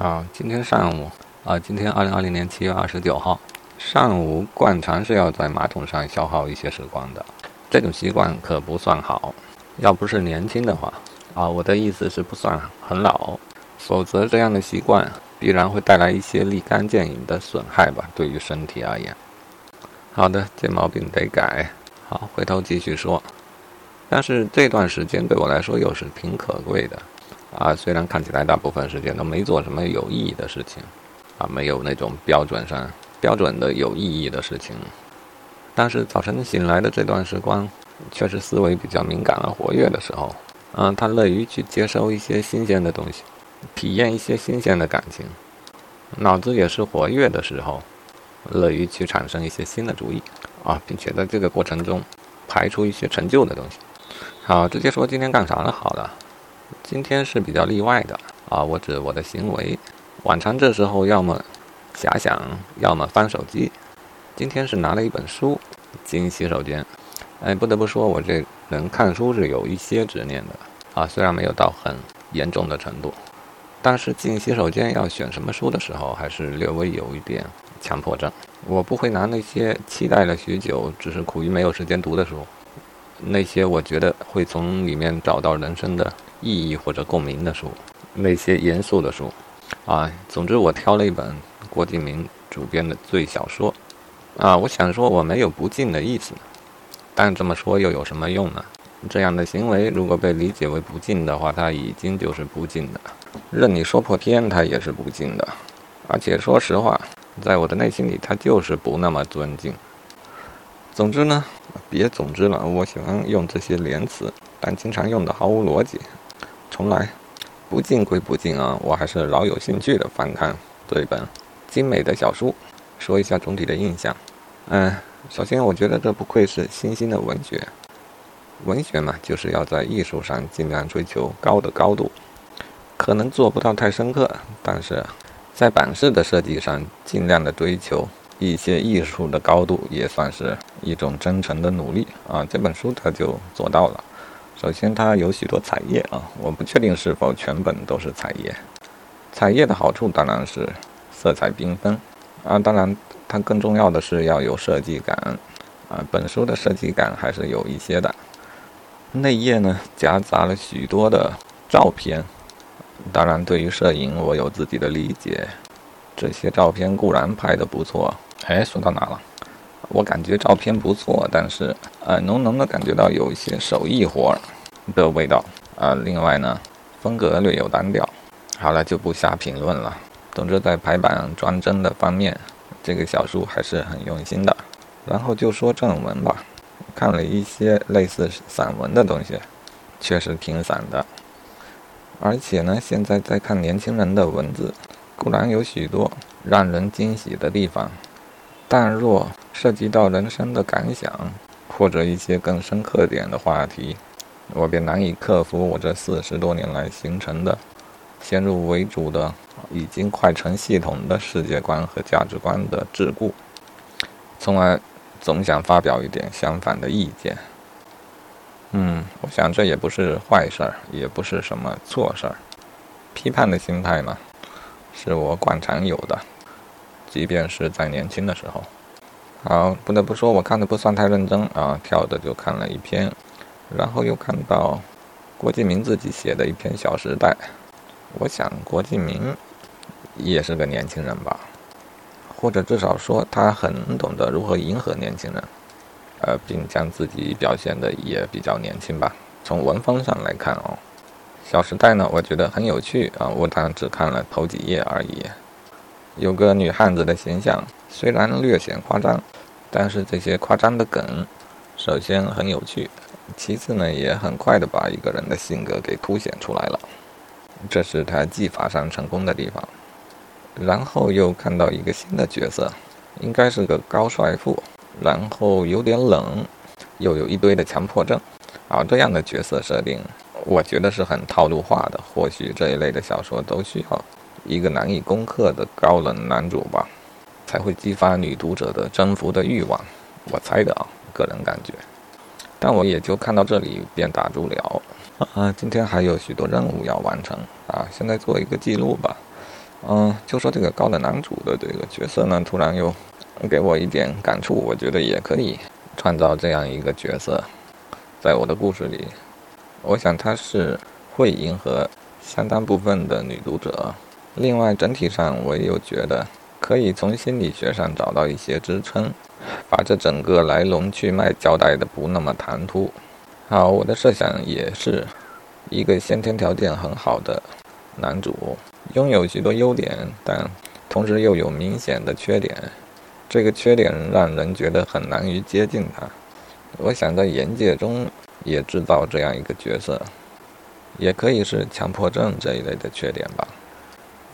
啊，今天上午啊，今天二零二零年七月二十九号上午，惯常是要在马桶上消耗一些时光的。这种习惯可不算好，要不是年轻的话啊，我的意思是不算很老，否则这样的习惯必然会带来一些立竿见影的损害吧，对于身体而言。好的，这毛病得改。好，回头继续说。但是这段时间对我来说又是挺可贵的，啊，虽然看起来大部分时间都没做什么有意义的事情，啊，没有那种标准上标准的有意义的事情，但是早晨醒来的这段时光，却是思维比较敏感而活跃的时候，嗯，他乐于去接收一些新鲜的东西，体验一些新鲜的感情，脑子也是活跃的时候，乐于去产生一些新的主意，啊，并且在这个过程中排出一些陈旧的东西。好，直接说今天干啥了？好了，今天是比较例外的啊。我指我的行为，往常这时候要么遐想，要么翻手机。今天是拿了一本书进洗手间。哎，不得不说，我这人看书是有一些执念的啊。虽然没有到很严重的程度，但是进洗手间要选什么书的时候，还是略微有一点强迫症。我不会拿那些期待了许久，只是苦于没有时间读的书。那些我觉得会从里面找到人生的意义或者共鸣的书，那些严肃的书，啊，总之我挑了一本郭敬明主编的罪小说，啊，我想说我没有不敬的意思，但这么说又有什么用呢？这样的行为如果被理解为不敬的话，它已经就是不敬的，任你说破天，它也是不敬的，而且说实话，在我的内心里，它就是不那么尊敬。总之呢。别总之了，我喜欢用这些连词，但经常用的毫无逻辑。重来，不敬归不敬啊，我还是老有兴趣的翻看这一本精美的小书，说一下总体的印象。嗯，首先我觉得这不愧是新兴的文学，文学嘛，就是要在艺术上尽量追求高的高度，可能做不到太深刻，但是在版式的设计上尽量的追求。一些艺术的高度也算是一种真诚的努力啊！这本书它就做到了。首先，它有许多彩页啊，我不确定是否全本都是彩页。彩页的好处当然是色彩缤纷啊，当然它更重要的是要有设计感啊。本书的设计感还是有一些的。内页呢夹杂了许多的照片，当然对于摄影我有自己的理解，这些照片固然拍得不错。哎，说到哪了？我感觉照片不错，但是呃，浓浓的感觉到有一些手艺活的味道呃。另外呢，风格略有单调。好了，就不瞎评论了。总之，在排版装帧的方面，这个小叔还是很用心的。然后就说正文吧，看了一些类似散文的东西，确实挺散的。而且呢，现在在看年轻人的文字，固然有许多让人惊喜的地方。但若涉及到人生的感想，或者一些更深刻点的话题，我便难以克服我这四十多年来形成的先入为主的、已经快成系统的世界观和价值观的桎梏，从而总想发表一点相反的意见。嗯，我想这也不是坏事儿，也不是什么错事儿。批判的心态呢，是我惯常有的。即便是在年轻的时候，好，不得不说，我看的不算太认真啊，跳着就看了一篇，然后又看到郭敬明自己写的一篇《小时代》，我想郭敬明也是个年轻人吧，或者至少说他很懂得如何迎合年轻人，呃，并将自己表现的也比较年轻吧。从文风上来看哦，《小时代》呢，我觉得很有趣啊，我当然只看了头几页而已。有个女汉子的形象，虽然略显夸张，但是这些夸张的梗，首先很有趣，其次呢也很快的把一个人的性格给凸显出来了，这是他技法上成功的地方。然后又看到一个新的角色，应该是个高帅富，然后有点冷，又有一堆的强迫症，啊，这样的角色设定，我觉得是很套路化的。或许这一类的小说都需要。一个难以攻克的高冷男主吧，才会激发女读者的征服的欲望。我猜的啊，个人感觉。但我也就看到这里便打住了。啊，今天还有许多任务要完成啊，现在做一个记录吧。嗯，就说这个高冷男主的这个角色呢，突然又给我一点感触，我觉得也可以创造这样一个角色，在我的故事里，我想他是会迎合相当部分的女读者。另外，整体上我又觉得可以从心理学上找到一些支撑，把这整个来龙去脉交代的不那么唐突。好，我的设想也是一个先天条件很好的男主，拥有许多优点，但同时又有明显的缺点。这个缺点让人觉得很难于接近他。我想在言界中也制造这样一个角色，也可以是强迫症这一类的缺点吧。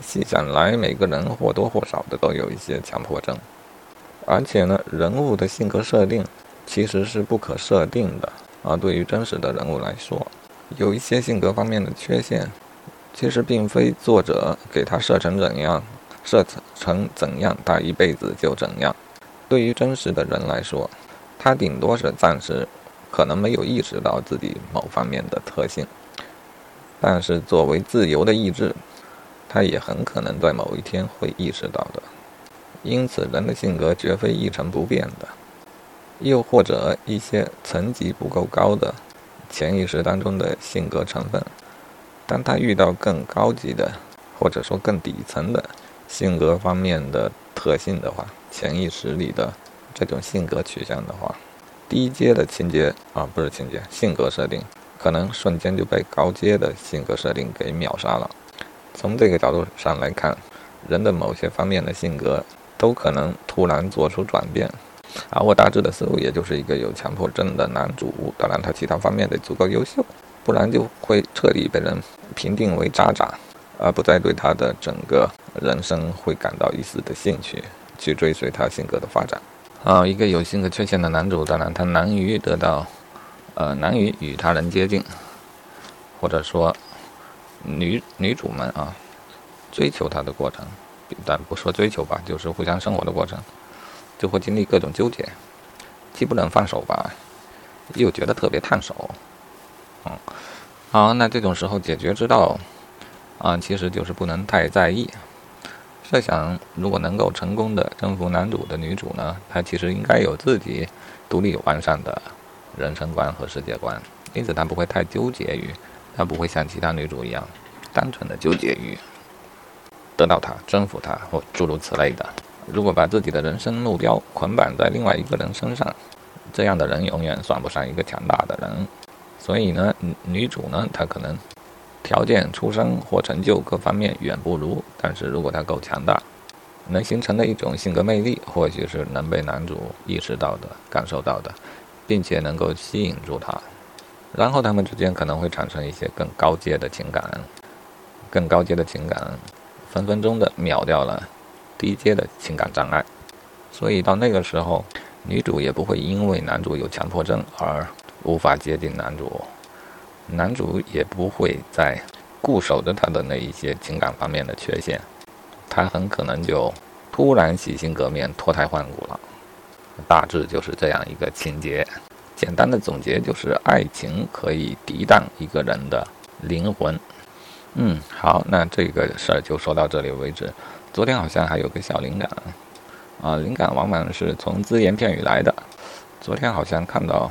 细想来，每个人或多或少的都有一些强迫症，而且呢，人物的性格设定其实是不可设定的。啊，对于真实的人物来说，有一些性格方面的缺陷，其实并非作者给他设成怎样，设成怎样，他一辈子就怎样。对于真实的人来说，他顶多是暂时可能没有意识到自己某方面的特性，但是作为自由的意志，他也很可能在某一天会意识到的。因此，人的性格绝非一成不变的。又或者一些层级不够高的潜意识当中的性格成分，当他遇到更高级的，或者说更底层的性格方面的特性的话，潜意识里的这种性格取向的话，低阶的情节啊，不是情节，性格设定，可能瞬间就被高阶的性格设定给秒杀了。从这个角度上来看，人的某些方面的性格都可能突然做出转变。而我大致的思路，也就是一个有强迫症的男主，当然他其他方面得足够优秀，不然就会彻底被人评定为渣渣，而不再对他的整个人生会感到一丝的兴趣，去追随他性格的发展。啊，一个有性格缺陷的男主，当然他难于得到，呃，难于与他人接近，或者说女女主们啊，追求他的过程，但不说追求吧，就是互相生活的过程。就会经历各种纠结，既不能放手吧，又觉得特别烫手。嗯，好，那这种时候解决之道啊，其实就是不能太在意。设想如果能够成功的征服男主的女主呢，她其实应该有自己独立完善的人生观和世界观，因此她不会太纠结于，她不会像其他女主一样，单纯的纠结于得到他、征服他或诸如此类的。如果把自己的人生目标捆绑在另外一个人身上，这样的人永远算不上一个强大的人。所以呢，女主呢，她可能条件、出身或成就各方面远不如，但是如果她够强大，能形成的一种性格魅力，或许是能被男主意识到的、感受到的，并且能够吸引住他。然后他们之间可能会产生一些更高阶的情感，更高阶的情感，分分钟的秒掉了。低阶的情感障碍，所以到那个时候，女主也不会因为男主有强迫症而无法接近男主，男主也不会再固守着他的那一些情感方面的缺陷，他很可能就突然洗心革面、脱胎换骨了。大致就是这样一个情节。简单的总结就是，爱情可以涤荡一个人的灵魂。嗯，好，那这个事儿就说到这里为止。昨天好像还有个小灵感，啊，灵感往往是从只言片语来的。昨天好像看到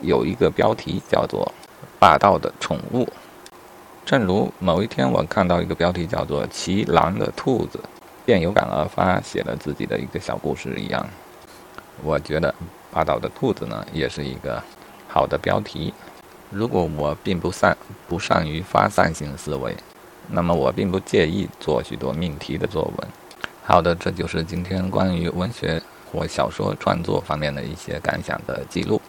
有一个标题叫做“霸道的宠物”，正如某一天我看到一个标题叫做“骑狼的兔子”，便有感而发写了自己的一个小故事一样。我觉得“霸道的兔子”呢，也是一个好的标题。如果我并不善不善于发散性思维。那么我并不介意做许多命题的作文。好的，这就是今天关于文学或小说创作方面的一些感想的记录。